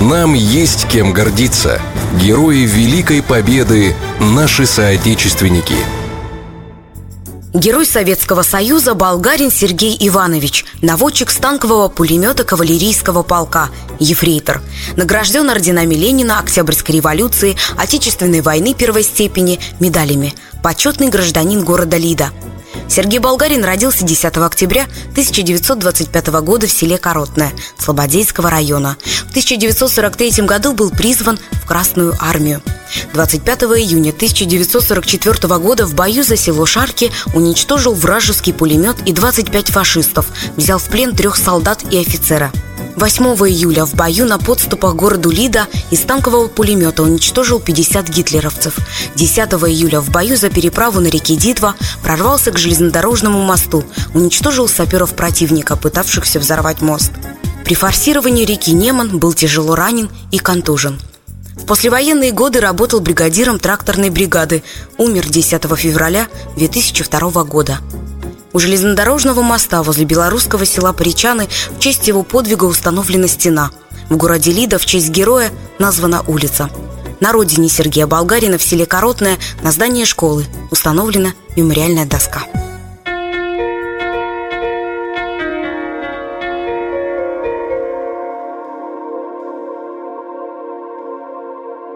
Нам есть кем гордиться. Герои Великой Победы – наши соотечественники – Герой Советского Союза болгарин Сергей Иванович, наводчик станкового пулемета кавалерийского полка, ефрейтор. Награжден орденами Ленина, Октябрьской революции, Отечественной войны первой степени, медалями. Почетный гражданин города Лида – Сергей Болгарин родился 10 октября 1925 года в селе Коротное Слободейского района. В 1943 году был призван в Красную армию. 25 июня 1944 года в бою за село Шарки уничтожил вражеский пулемет и 25 фашистов, взял в плен трех солдат и офицера – 8 июля в бою на подступах к городу Лида из танкового пулемета уничтожил 50 гитлеровцев. 10 июля в бою за переправу на реке Дитва прорвался к железнодорожному мосту, уничтожил саперов противника, пытавшихся взорвать мост. При форсировании реки Неман был тяжело ранен и контужен. В послевоенные годы работал бригадиром тракторной бригады. Умер 10 февраля 2002 года. У железнодорожного моста возле белорусского села Паричаны в честь его подвига установлена стена. В городе Лида в честь героя названа улица. На родине Сергея Болгарина в селе Коротное на здании школы установлена мемориальная доска.